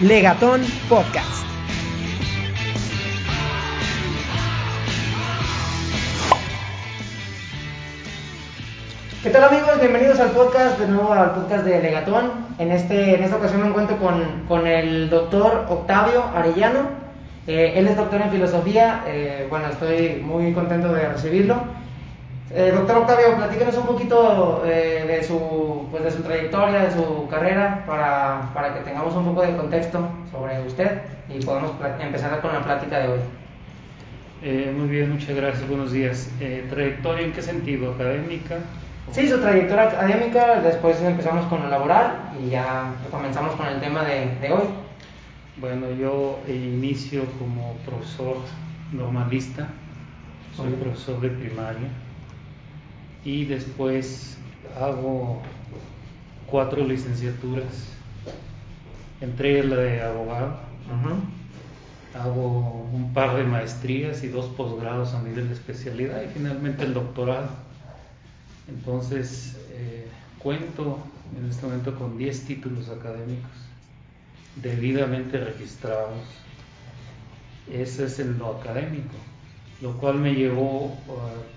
Legatón Podcast. ¿Qué tal amigos? Bienvenidos al podcast, de nuevo al podcast de Legatón. En, este, en esta ocasión me encuentro con, con el doctor Octavio Arellano. Eh, él es doctor en filosofía. Eh, bueno, estoy muy contento de recibirlo. Eh, doctor Octavio, platíquenos un poquito eh, de, su, pues de su trayectoria, de su carrera, para, para, que tengamos un poco de contexto sobre usted y podamos empezar con la plática de hoy. Eh, muy bien, muchas gracias, buenos días. ¿Trayectoria en qué sentido? ¿Académica? Sí, su trayectoria académica, después empezamos con lo laboral y ya comenzamos con el tema de, de hoy. Bueno, yo inicio como profesor normalista, soy profesor de primaria y después hago cuatro licenciaturas, entre la de abogado, hago un par de maestrías y dos posgrados a nivel de especialidad y finalmente el doctorado. Entonces, eh, cuento en este momento con 10 títulos académicos debidamente registrados. Ese es en lo académico lo cual me llevó uh,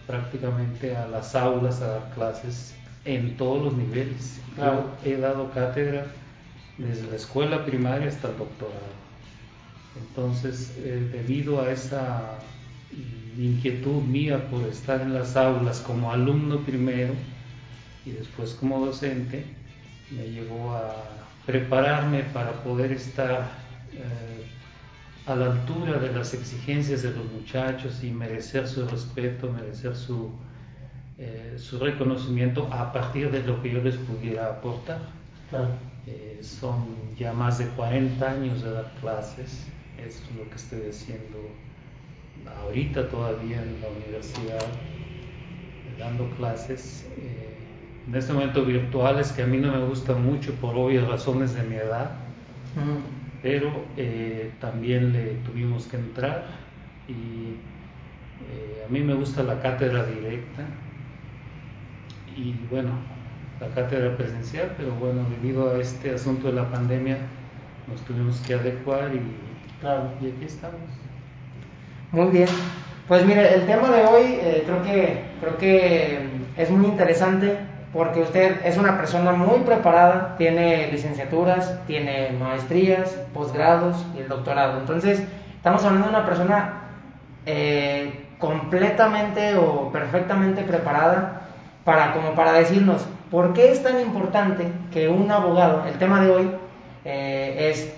prácticamente a las aulas a dar clases en todos los niveles. Yo he dado cátedra desde la escuela primaria hasta el doctorado. Entonces, eh, debido a esa inquietud mía por estar en las aulas como alumno primero y después como docente, me llevó a prepararme para poder estar eh, a la altura de las exigencias de los muchachos y merecer su respeto, merecer su, eh, su reconocimiento a partir de lo que yo les pudiera aportar. Eh, son ya más de 40 años de dar clases, es lo que estoy haciendo ahorita todavía en la universidad, dando clases. Eh, en este momento virtuales que a mí no me gustan mucho por obvias razones de mi edad pero eh, también le tuvimos que entrar y eh, a mí me gusta la cátedra directa y bueno, la cátedra presencial, pero bueno, debido a este asunto de la pandemia nos tuvimos que adecuar y, claro. y aquí estamos. Muy bien, pues mire, el tema de hoy eh, creo, que, creo que es muy interesante porque usted es una persona muy preparada, tiene licenciaturas, tiene maestrías, posgrados y el doctorado. Entonces, estamos hablando de una persona eh, completamente o perfectamente preparada para, como para decirnos, ¿por qué es tan importante que un abogado, el tema de hoy eh, es,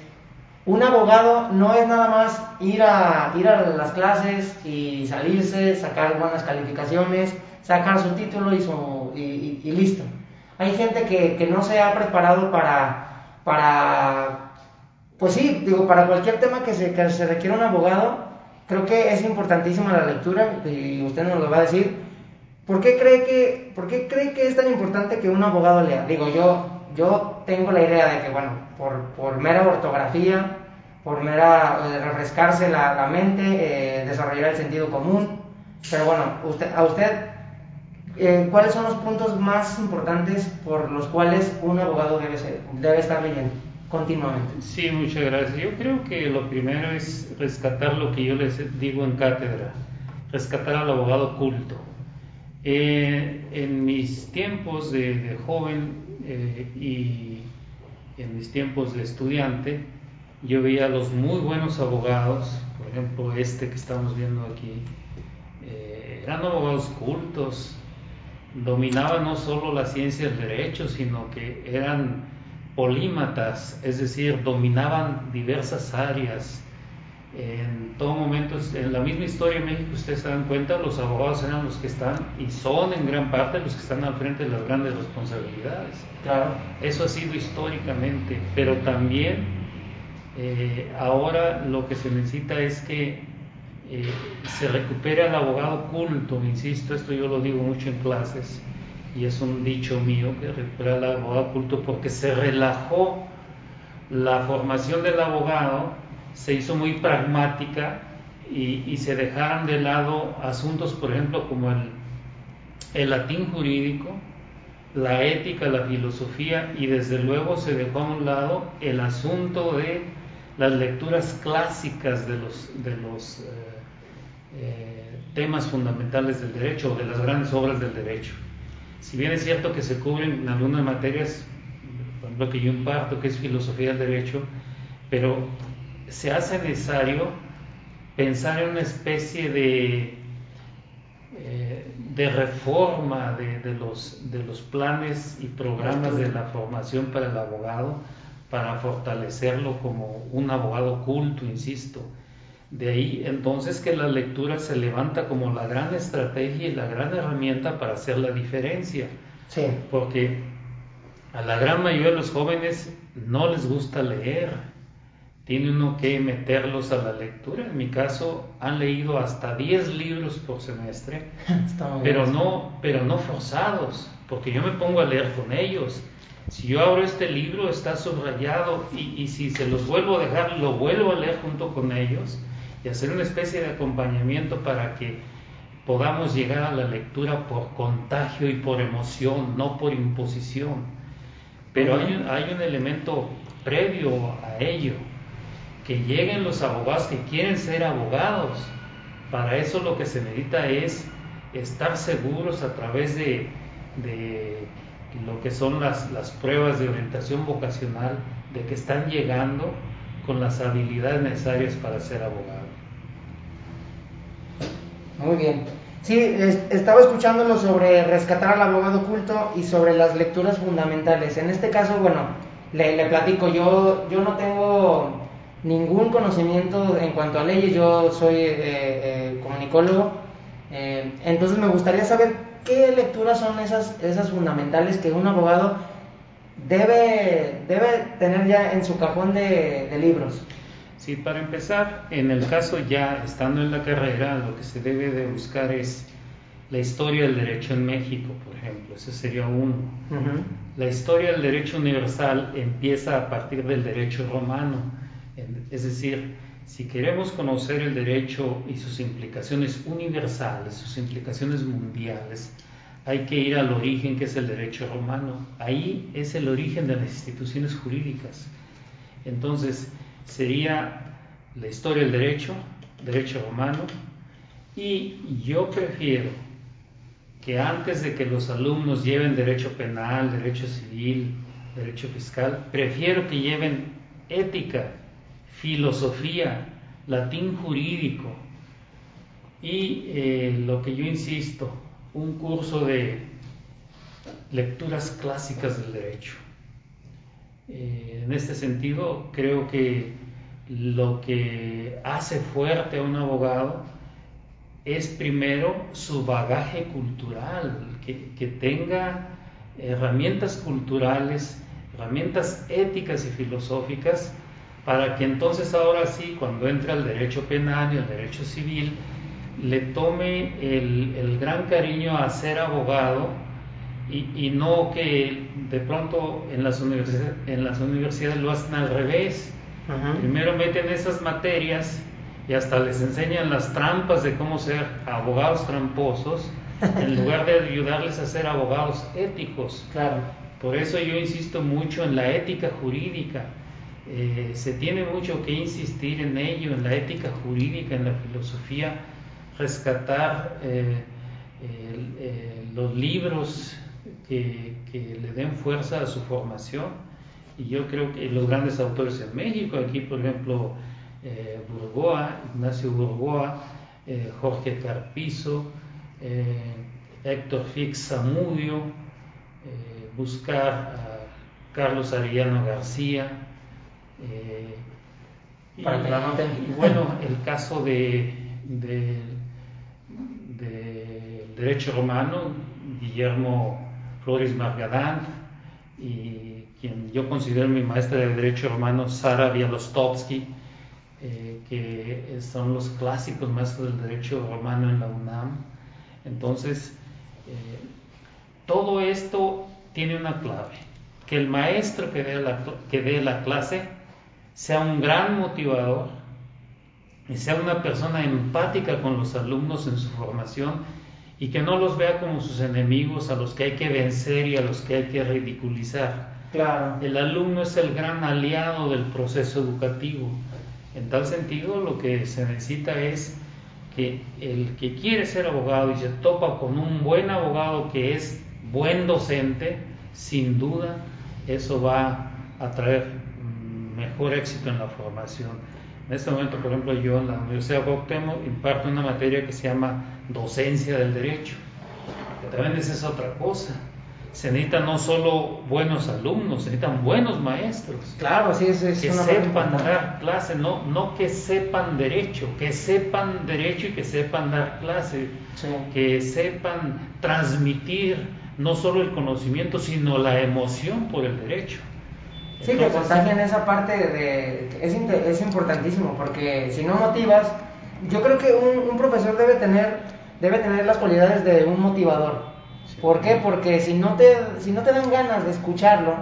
un abogado no es nada más ir a, ir a las clases y salirse, sacar buenas calificaciones, sacar su título y, su, y, listo. Hay gente que, que, no se ha preparado para, para, pues sí, digo, para cualquier tema que se, que se requiera un abogado, creo que es importantísima la lectura y usted nos lo va a decir. ¿Por qué cree que, por qué cree que es tan importante que un abogado lea? Digo, yo, yo tengo la idea de que, bueno, por, por mera ortografía, por mera eh, refrescarse la, la mente, eh, desarrollar el sentido común, pero bueno, usted, a usted eh, ¿cuáles son los puntos más importantes por los cuales un abogado debe, ser, debe estar leyendo continuamente? Sí, muchas gracias. Yo creo que lo primero es rescatar lo que yo les digo en cátedra, rescatar al abogado culto. Eh, en mis tiempos de, joven eh, y en mis tiempos de estudiante, yo veía a los muy buenos abogados, por ejemplo este que estamos viendo aquí, eran abogados cultos, dominaba no solo la ciencia del derecho, sino que eran polímatas, es decir, dominaban diversas áreas. En todo momento, en la misma historia de México, ustedes se dan cuenta, los abogados eran los que están y son en gran parte los que están al frente de las grandes responsabilidades. Claro. Eso ha sido históricamente, pero también eh, ahora lo que se necesita es que eh, se recupera el abogado culto, insisto, esto yo lo digo mucho en clases y es un dicho mío que recupera el abogado culto porque se relajó. La formación del abogado, se hizo muy pragmática y, se dejaron de lado asuntos, por ejemplo, como el, el latín jurídico, la ética, la filosofía y desde luego se dejó a un lado el asunto de las lecturas clásicas de los, de los eh, eh, temas fundamentales del derecho o de las grandes obras del derecho. Si bien es cierto que se cubren en algunas materias, por ejemplo que yo imparto, que es filosofía del derecho, pero se hace necesario pensar en una especie de, eh, de reforma de, de, los, de los planes y programas de la formación para el abogado, para fortalecerlo como un abogado culto, insisto. De ahí entonces que la lectura se levanta como la gran estrategia y la gran herramienta para hacer la diferencia. Sí. Porque a la gran mayoría de los jóvenes no les gusta leer. Tiene uno que meterlos a la lectura. En mi caso han leído hasta 10 libros por semestre, pero no, pero no forzados, porque yo me pongo a leer con ellos. Si yo abro este libro está subrayado y, y si se los vuelvo a dejar, lo vuelvo a leer junto con ellos y hacer una especie de acompañamiento para que podamos llegar a la lectura por contagio y por emoción, no por imposición. Pero hay un, hay un elemento previo a ello, que lleguen los abogados que quieren ser abogados. Para eso lo que se necesita es estar seguros a través de lo que son las, las pruebas de orientación vocacional, de que están llegando con las habilidades necesarias para ser abogado. Muy bien. Sí, estaba escuchándolo sobre rescatar al abogado culto y sobre las lecturas fundamentales. En este caso, bueno, le, le platico, yo, yo no tengo ningún conocimiento en cuanto a leyes, yo soy eh, eh, comunicólogo, eh, entonces me gustaría saber qué lecturas son esas, esas fundamentales que un abogado debe, debe tener ya en su cajón de, de libros. Sí, para empezar, en el caso ya estando en la carrera, lo que se debe de buscar es la historia del derecho en México, por ejemplo, ese sería uno. Ujú. La historia del derecho universal empieza a partir del derecho romano, es decir, si queremos conocer el derecho y sus implicaciones universales, sus implicaciones mundiales, hay que ir al origen que es el derecho romano. Ahí es el origen de las instituciones jurídicas. Entonces, sería la historia del derecho, derecho romano, y yo prefiero que antes de que los alumnos lleven derecho penal, derecho civil, derecho fiscal, prefiero que lleven ética, filosofía, latín jurídico y eh, lo que yo insisto, un curso de lecturas clásicas del derecho. Eh, en este sentido, creo que lo que hace fuerte a un abogado es primero su bagaje cultural, que, que tenga herramientas culturales, herramientas éticas y filosóficas, para que entonces ahora sí, cuando entra el derecho penal y el derecho civil, le tome el, el gran cariño a ser abogado y, y no que de pronto en las, universidades, en las universidades lo hacen al revés. Ujú. Primero meten esas materias y hasta les enseñan las trampas de cómo ser abogados tramposos en lugar de ayudarles a ser abogados éticos. Claro. Por eso yo insisto mucho en la ética jurídica. Eh, se tiene mucho que insistir en ello, en la ética jurídica, en la filosofía, rescatar eh, eh, los libros que, le den fuerza a su formación. Y yo creo que los grandes autores en México, aquí por ejemplo Burgoa, Ignacio Burgoa, Jorge Carpizo, Héctor Fix Zamudio, buscar a Carlos Arellano García. Eh, Para que y bueno, el caso de, de- del derecho romano, Guillermo Flores Margadán, y quien yo considero mi maestra de derecho romano, Sara Bialostowski, eh, que son los clásicos maestros del derecho romano en la UNAM. Entonces, eh, todo esto tiene una clave, que el maestro que dé la, que dé la clase sea un gran motivador y sea una persona empática con los alumnos en su formación y que no los vea como sus enemigos a los que hay que vencer y a los que hay que ridiculizar, Claro. El alumno es el gran aliado del proceso educativo. En tal sentido, lo que se necesita es que el que quiere ser abogado y se topa con un buen abogado que es buen docente, sin duda eso va a traer mejor éxito en la formación. En este momento, por ejemplo, yo en la Universidad de Cuauhtémoc imparto una materia que se llama docencia del derecho, que también esa es otra cosa se necesitan no solo buenos alumnos, se necesitan buenos maestros. Claro, sí, es, es que sepan dar clase, no, no que sepan derecho, que sepan derecho y que sepan dar clase, que sepan transmitir no solo el conocimiento, sino la emoción por el derecho. Sí, que contagien esa parte de... Es, es importantísimo, porque si no motivas, yo creo que un, un profesor debe tener, debe tener las cualidades de un motivador ¿Por qué? Porque si no, te, si no te dan ganas de escucharlo,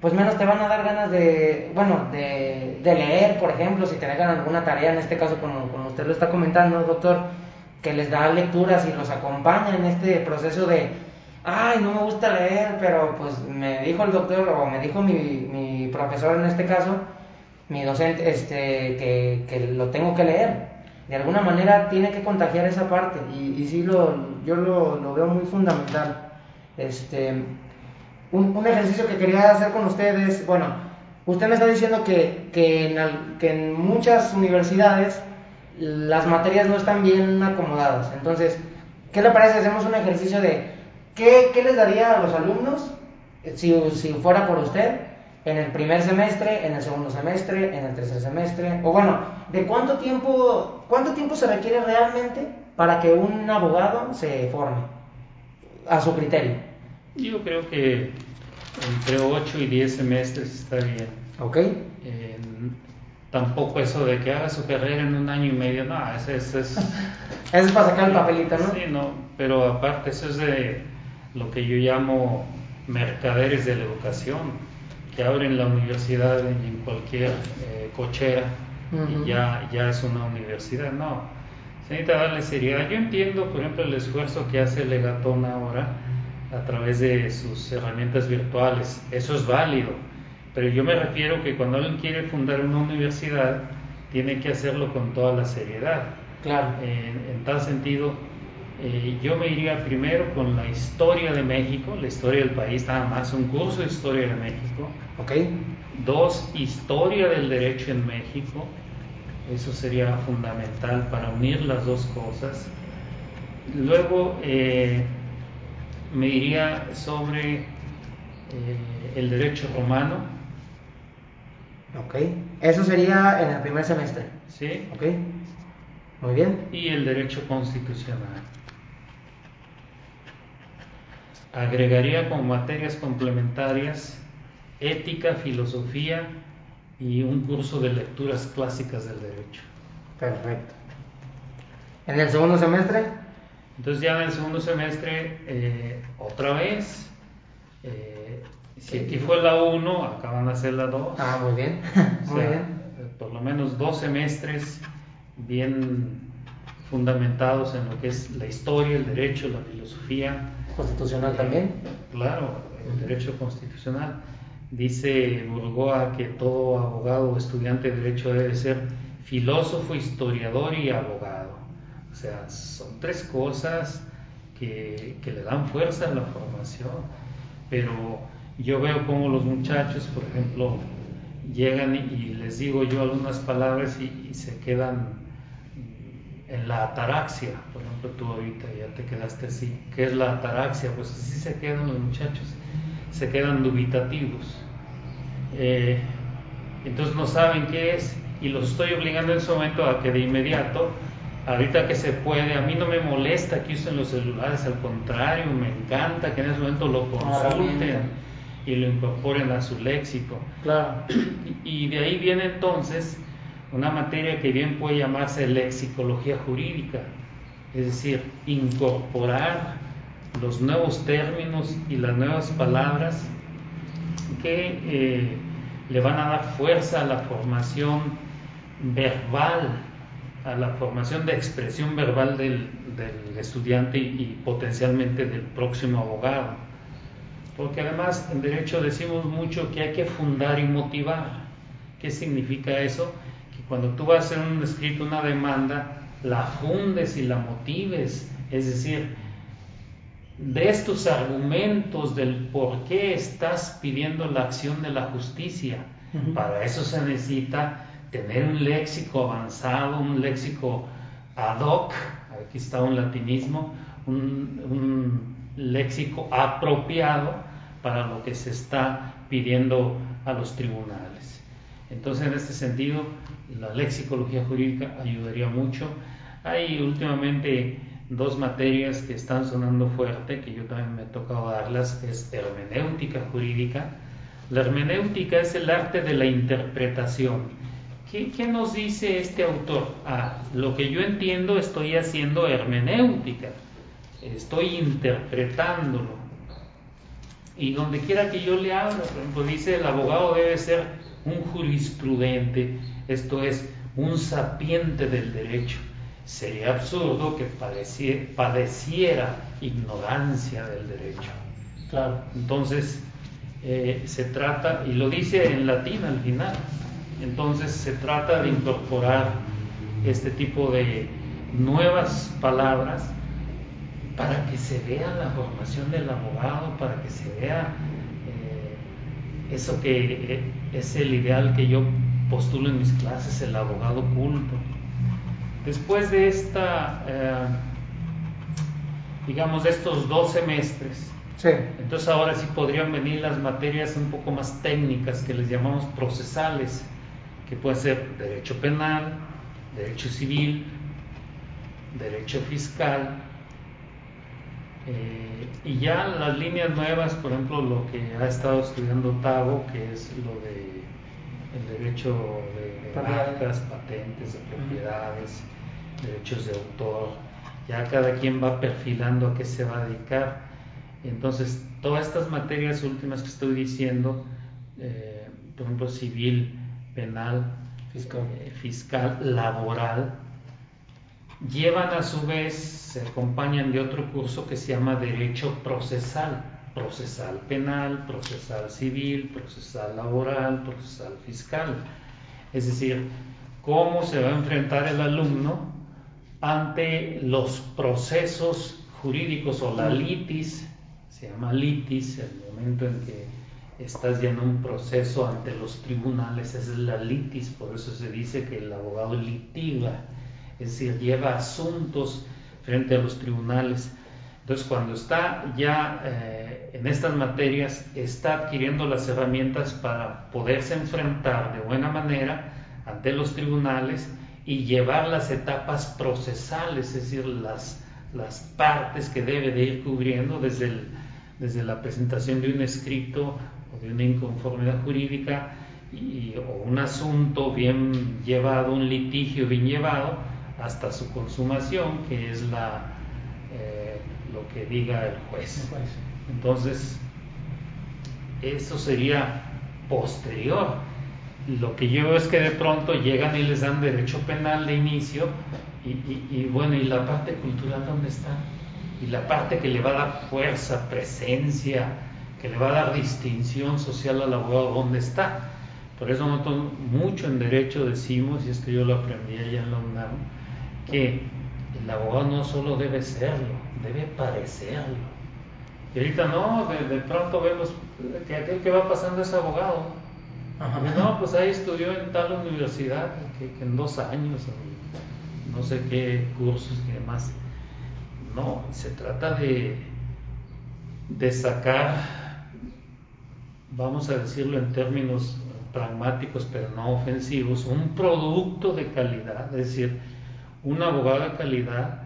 pues menos te van a dar ganas de, bueno, de, leer, por ejemplo, si te dejan alguna tarea, en este caso como, como usted lo está comentando, doctor, que les da lecturas y los acompaña en este proceso de, ay, no me gusta leer, pero pues me dijo el doctor o me dijo mi, mi profesor en este caso, mi docente, este, que, que lo tengo que leer de alguna manera tiene que contagiar esa parte y, y sí lo, yo lo, lo, veo muy fundamental. Este, un, un, ejercicio que quería hacer con ustedes, bueno, usted me está diciendo que, que, en, que en muchas universidades las materias no están bien acomodadas, entonces, ¿qué le parece? Hacemos un ejercicio de qué, qué les daría a los alumnos si, si fuera por usted en el primer semestre, en el segundo semestre, en el tercer semestre, o bueno, de cuánto tiempo, cuánto tiempo se requiere realmente para que un abogado se forme a su criterio. Yo creo que entre 8 y 10 semestres está bien. Ok. tampoco eso de que haga su carrera en un año y medio, no, eso, es... eso es para sacar el papelito, ¿no? Sí, no, pero aparte eso es de lo que yo llamo mercaderes de la educación que abren la universidad en, cualquier eh, cochera y ya, ya es una universidad. No, se necesita darle seriedad. Yo entiendo, por ejemplo, el esfuerzo que hace Legatón ahora a través de sus herramientas virtuales. Eso es válido. Pero yo me refiero que cuando alguien quiere fundar una universidad, tiene que hacerlo con toda la seriedad. Claro. en tal sentido, eh, yo me iría primero con la historia de México, la historia del país, nada más, un curso de historia de México. Ok. Dos, historia del derecho en México. Eso sería fundamental para unir las dos cosas. Luego eh, me iría sobre eh, el derecho romano. Ok. Eso sería en el primer semestre. Sí. Ok. Muy bien. Y el derecho constitucional agregaría como materias complementarias ética, filosofía y un curso de lecturas clásicas del derecho. Perfecto. ¿En el segundo semestre? Entonces ya en el segundo semestre, eh, otra vez, eh, si aquí fue la 1, acá van a ser la 2. Ah, muy bien. muy bien. Eh, por lo menos dos semestres bien fundamentados en lo que es la historia, el derecho, la filosofía, constitucional también. Claro, el derecho constitucional. Dice Burgoa que todo abogado o estudiante de derecho debe ser filósofo, historiador y abogado. O sea, son tres cosas que, le dan fuerza a la formación. Pero yo veo como los muchachos, por ejemplo, llegan y, les digo yo algunas palabras y se quedan en la ataraxia, por ejemplo, tú ahorita ya te quedaste así. ¿Qué es la ataraxia? Pues así se quedan los muchachos, se quedan dubitativos. Eh, entonces no saben qué es y los estoy obligando en ese momento a que de inmediato, ahorita que se puede, a mí no me molesta que usen los celulares, al contrario, me encanta que en ese momento lo consulten y lo incorporen a su léxico. Claro. Y de ahí viene entonces una materia que bien puede llamarse lexicología jurídica, es decir, incorporar los nuevos términos y las nuevas palabras que eh, le van a dar fuerza a la formación verbal, a la formación de expresión verbal del, estudiante y, potencialmente del próximo abogado. Porque además en derecho decimos mucho que hay que fundar y motivar. ¿Qué significa eso? Que cuando tú vas a hacer un escrito, una demanda, la fundes y la motives. Es decir, de estos argumentos del por qué estás pidiendo la acción de la justicia. Para eso se necesita tener un léxico avanzado, un léxico ad hoc, aquí está un latinismo, un, léxico apropiado para lo que se está pidiendo a los tribunales. Entonces, en este sentido, la lexicología jurídica ayudaría mucho. Hay últimamente dos materias que están sonando fuerte, que yo también me he tocado darlas, es hermenéutica jurídica. La hermenéutica es el arte de la interpretación ¿Qué, nos dice este autor? Ah, lo que yo entiendo estoy haciendo hermenéutica, estoy interpretándolo. Y donde quiera que yo le hable, por ejemplo, dice el abogado debe ser un jurisprudente, esto es, un sapiente del derecho. Sería absurdo que padeciera, ignorancia del derecho. Claro. Entonces, eh, se trata, y lo dice en latín al final, entonces se trata de incorporar este tipo de nuevas palabras para que se vea la formación del abogado, para que se vea eso que eh, es el ideal que yo postulo en mis clases, el abogado culto. Después de esta, eh, digamos, de estos dos semestres, entonces ahora sí podrían venir las materias un poco más técnicas que les llamamos procesales que puede ser derecho penal, derecho civil, derecho fiscal, eh, y ya las líneas nuevas, por ejemplo, lo que ha estado estudiando Tavo, que es lo de el derecho de, marcas, patentes, de propiedades, derechos de autor, ya cada quien va perfilando a qué se va a dedicar. Entonces, todas estas materias últimas que estoy diciendo, eh, por ejemplo, civil, penal, eh, fiscal, laboral, llevan a su vez, se acompañan de otro curso que se llama Derecho Procesal, procesal penal, procesal civil, procesal laboral, procesal fiscal. Es decir, cómo se va a enfrentar el alumno ante los procesos jurídicos o la litis, se llama litis, el momento en que estás ya en un proceso ante los tribunales, esa es la litis, por eso se dice que el abogado litiga, es decir, lleva asuntos frente a los tribunales. Entonces, cuando está ya eh, en estas materias, está adquiriendo las herramientas para poderse enfrentar de buena manera ante los tribunales y llevar las etapas procesales, es decir, las, las partes que debe de ir cubriendo desde, desde la presentación de un escrito de una inconformidad jurídica y, o un asunto bien llevado, un litigio bien llevado, hasta su consumación, que es la, eh, lo que diga el juez. Entonces, eso sería posterior. Lo que yo veo es que de pronto llegan y les dan derecho penal de inicio y, y bueno, ¿y la parte cultural dónde está? Y la parte que le va a dar fuerza, presencia, que le va a dar distinción social al abogado donde está. Por eso nosotros mucho en derecho decimos, y esto yo lo aprendí allá en la UNAM, que el abogado no solo debe serlo, debe parecerlo. Y ahorita no, de, pronto vemos que aquel que va pasando es abogado. no, pues ahí estudió en tal universidad, que, que en dos años, no sé qué cursos y demás. No, se trata de, de sacar vamos a decirlo en términos pragmáticos pero no ofensivos, un producto de calidad, es decir, un abogado de calidad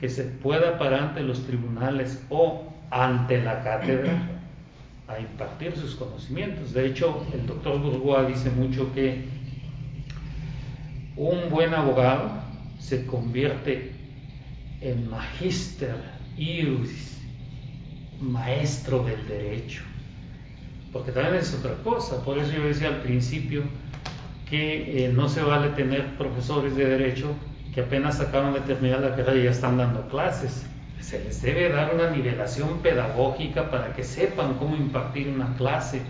que se pueda parar ante los tribunales o ante la cátedra a impartir sus conocimientos. De hecho, el doctor Bourgois dice mucho que un buen abogado se convierte en magister ius, maestro del derecho porque también es otra cosa. Por eso yo decía al principio que eh, no se vale tener profesores de derecho que apenas acaban de terminar la carrera y ya están dando clases. se les debe dar una nivelación pedagógica para que sepan cómo impartir una clase.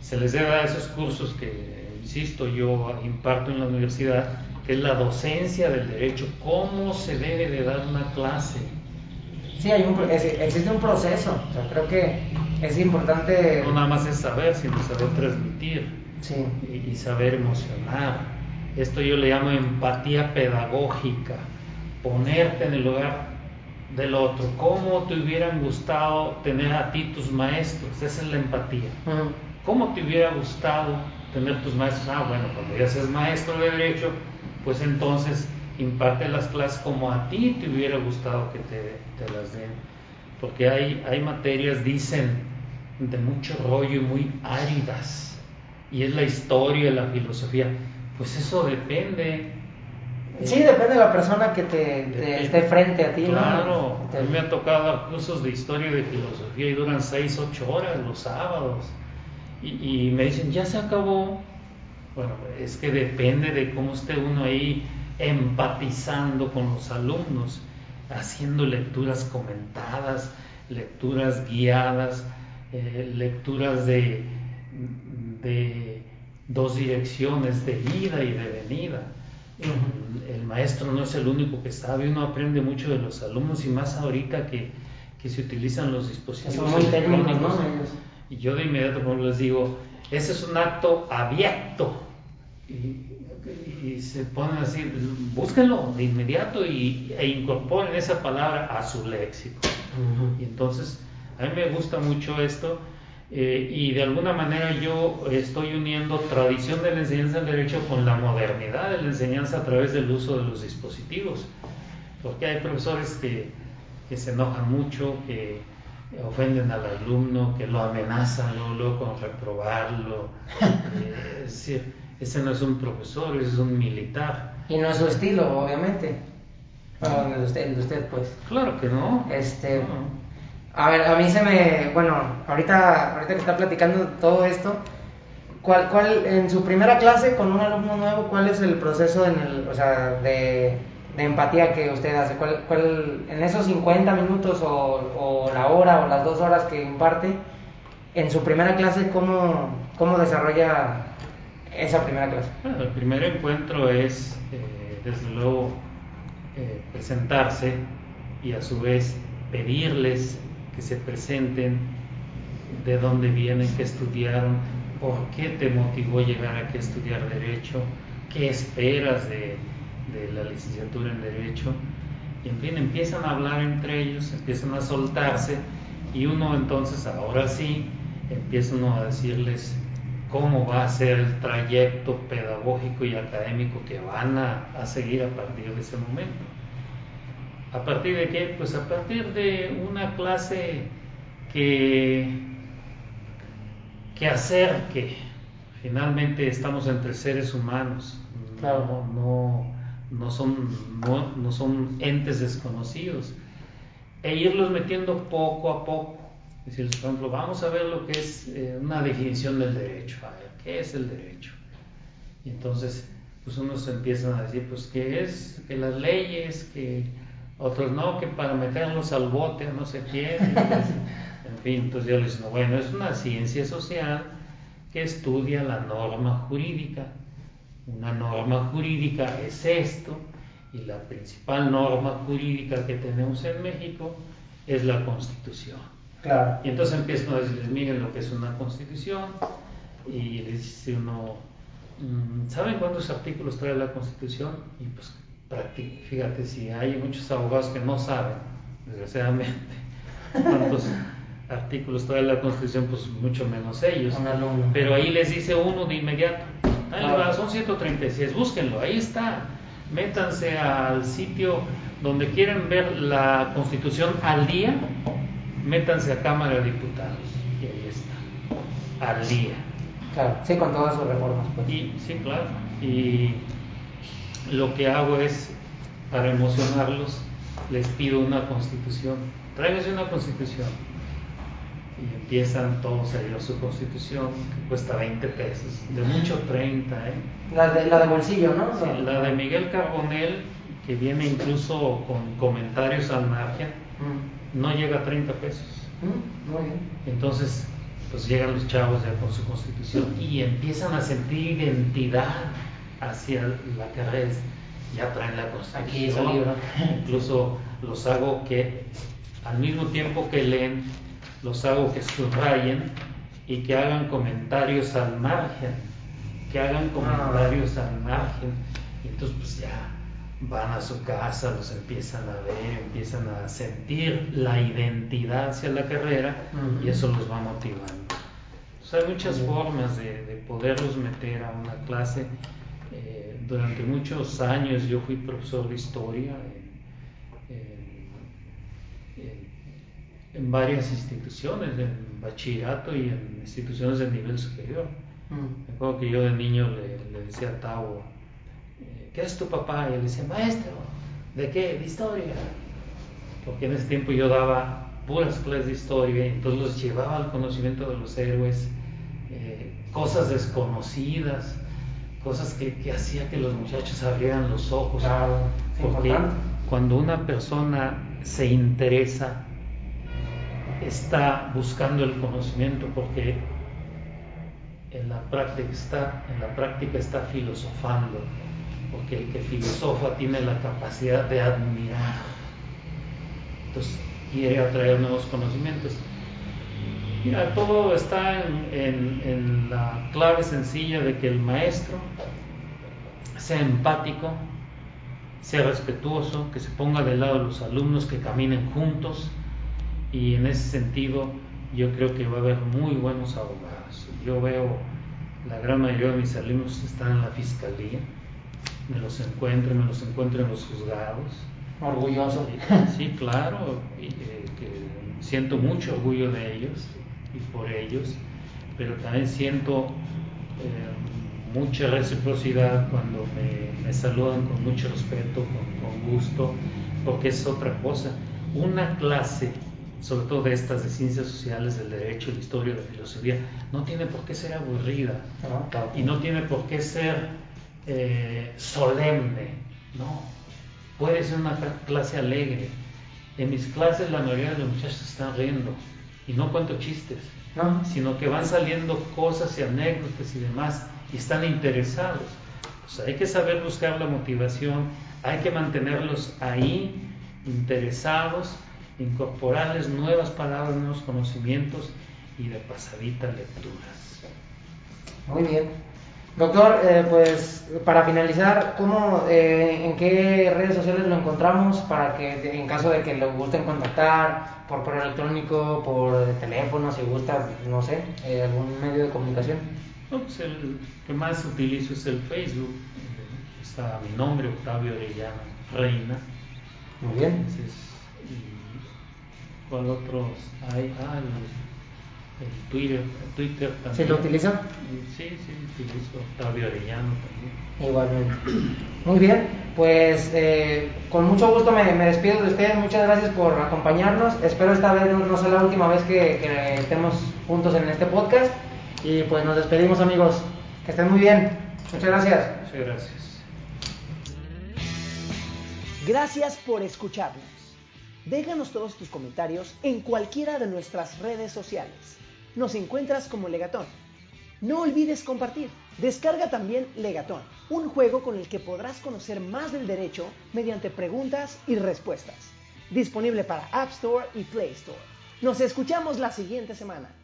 Se les debe dar esos cursos que, insisto, yo imparto en la universidad, que es la docencia del derecho, cómo se debe de dar una clase. Sí, hay un, existe un proceso, creo que es importante... No nada más es saber, sino saber transmitir y, y saber emocionar. Esto yo le llamo empatía pedagógica, ponerte en el lugar del otro, cómo te hubieran gustado tener a ti tus maestros, esa es la empatía. ¿Cómo te hubiera gustado tener tus maestros? Ah, bueno, cuando ya seas maestro de derecho, pues entonces imparte las clases como a ti te hubiera gustado que te, las den. Porque hay, hay materias, dicen, de mucho rollo y muy áridas. Y es la historia, la filosofía. Pues eso depende Sí, depende de la persona que te, esté frente a ti. Claro, a mí me ha tocado dar cursos de historia y de filosofía y duran 6, 8 horas los sábados. Y, me dicen, ya se acabó. Bueno, es que depende de cómo esté uno ahí empatizando con los alumnos, haciendo lecturas comentadas, lecturas guiadas, eh, lecturas de, de dos direcciones, de ida y de venida el, maestro no es el único que sabe, uno aprende mucho de los alumnos y más ahorita que, se utilizan los dispositivos electrónicos. Y yo de inmediato como les digo, ese es un acto abierto. Y, se ponen así, búsquenlo de inmediato y, e incorporen esa palabra a su léxico. Y entonces, a mí me gusta mucho esto eh, y de alguna manera yo estoy uniendo tradición de la enseñanza del derecho con la modernidad de la enseñanza a través del uso de los dispositivos, porque hay profesores que, se enojan mucho, que ofenden al alumno, que lo amenazan luego, con reprobarlo. Eh, es decir, ese no es un profesor, ese es un militar. Y no es su estilo, obviamente. No, el de usted, de usted pues. Claro que no. Este, a ver, a mí se me, bueno, ahorita, ahorita que está platicando todo esto, ¿cuál, cuál, en su primera clase con un alumno nuevo, cuál es el proceso en el, o sea, de, empatía que usted hace? ¿Cuál, cuál, en esos 50 minutos o, la hora o las dos horas que imparte, en su primera clase, ¿cómo, cómo desarrolla esa primera clase? Bueno, el primer encuentro es, eh, desde luego, eh, presentarse y a su vez pedirles que se presenten, de dónde vienen, qué estudiaron, por qué te motivó llegar aquí a estudiar Derecho, qué esperas de, la licenciatura en Derecho. Y en fin, empiezan a hablar entre ellos, empiezan a soltarse y uno entonces, ahora sí, empieza uno a decirles cómo va a ser el trayecto pedagógico y académico que van a, a seguir a partir de ese momento. ¿A partir de qué? Pues a partir de una clase que, que acerque. Finalmente estamos entre seres humanos, no, no, son, no, son entes desconocidos. E irlos metiendo poco a poco. Es decir, por ejemplo, vamos a ver lo que es eh, una definición del derecho. A ver, ¿qué es el derecho? Y entonces, pues unos empiezan a decir, pues, ¿qué es? Que las leyes, que otros no, que para meterlos al bote no sé quién. en fin, entonces yo les digo, bueno, es una ciencia social que estudia la norma jurídica. Una norma jurídica es esto, y la principal norma jurídica que tenemos en México es la Constitución. Claro. Y entonces empiezan a decirles, miren lo que es una Constitución, y les dice uno, mm, ¿saben cuántos artículos trae la Constitución? Y pues fíjate, si hay muchos abogados que no saben, desgraciadamente, cuántos artículos trae la Constitución, pues mucho menos ellos. Pero ahí les dice uno de inmediato, ahí va, son 136, búsquenlo, ahí está. Métanse al sitio donde quieren ver la Constitución al día, métanse a Cámara de Diputados, y ahí está, al día. Claro, sí, con todas sus reformas. Pues. Y, sí, claro. Y lo que hago es, para emocionarlos, les pido una constitución. Tráiganse una constitución. Y empiezan todos a ir a su constitución, que cuesta 20 pesos, de mucho 30. ¿eh? La, de, la de bolsillo, ¿no? la de Miguel Carbonel, que viene incluso con comentarios al margen, mm. no llega a 30 pesos. Mm, muy bien. Entonces, pues llegan los chavos ya con su constitución y empiezan a sentir identidad hacia la carrera. Ya traen la constitución. libro. Incluso los hago que al mismo tiempo que leen, los hago que subrayen y que hagan comentarios al margen, que hagan comentarios al margen. Y entonces pues ya van a su casa, los empiezan a ver, empiezan a sentir la identidad hacia la carrera y eso los va motivando. hay muchas formas de, poderlos meter a una clase. Durante muchos años yo fui profesor de historia en varias instituciones, en bachillerato y en instituciones de nivel superior. Mm. Me acuerdo que yo de niño le, decía a Tavo, eh, ¿qué es tu papá? Y él decía, maestro, ¿de qué? De historia. Porque en ese tiempo yo daba puras clases de historia, y entonces los llevaba al conocimiento de los héroes, eh, cosas desconocidas, cosas que, que hacía que los muchachos abrieran los ojos. porque cuando una persona se interesa está buscando el conocimiento porque en la práctica está, en la práctica está filosofando, porque el que filosofa tiene la capacidad de admirar, entonces quiere atraer nuevos conocimientos. Mira, todo está en, en la clave sencilla de que el maestro sea empático, sea respetuoso, que se ponga del lado de los alumnos, que caminen juntos, y en ese sentido yo creo que va a haber muy buenos abogados. Yo veo la gran mayoría de mis alumnos están en la fiscalía, me los encuentro, me los encuentro en los juzgados. Orgulloso. Sí, claro, y, eh, que siento mucho orgullo de ellos y por ellos, pero también siento eh, mucha reciprocidad cuando me, saludan con mucho respeto, con, con gusto, porque es otra cosa. Una clase sobre todo de estas de ciencias sociales, del derecho, la historia, la filosofía, no tiene por qué ser aburrida y no tiene por qué ser eh, solemne, no, puede ser una clase alegre. En mis clases la mayoría de los muchachos están riendo y no cuento chistes, sino que van saliendo cosas y anécdotas y demás y están interesados. Pues hay que saber buscar la motivación, hay que mantenerlos ahí, interesados incorporarles nuevas palabras, nuevos conocimientos y de pasadita lecturas. Muy bien. Doctor, eh, pues para finalizar, ¿cómo, eh, ¿en qué redes sociales lo encontramos para que en caso de que le gusten contactar por correo electrónico, por teléfono, si gusta, no sé, eh, algún medio de comunicación? pues el que más utilizo es el Facebook. Está mi nombre, Octavio Orellana Reina. Muy bien. ¿Cuál otros hay? Ah, el, Twitter, Twitter también. ¿Se lo utiliza? Sí, sí, utilizo. Octavio Arellano también. Igualmente. Muy bien, pues eh, con mucho gusto me, despido de ustedes. Muchas gracias por acompañarnos. Espero esta vez no, sea la última vez que, que estemos juntos en este podcast. Y pues nos despedimos amigos. Que estén muy bien. Muchas gracias. Muchas gracias. Gracias por escucharnos. Déjanos todos tus comentarios en cualquiera de nuestras redes sociales. Nos encuentras como Legatón. No olvides compartir. Descarga también Legatón, un juego con el que podrás conocer más del derecho mediante preguntas y respuestas. Disponible para App Store y Play Store. Nos escuchamos la siguiente semana.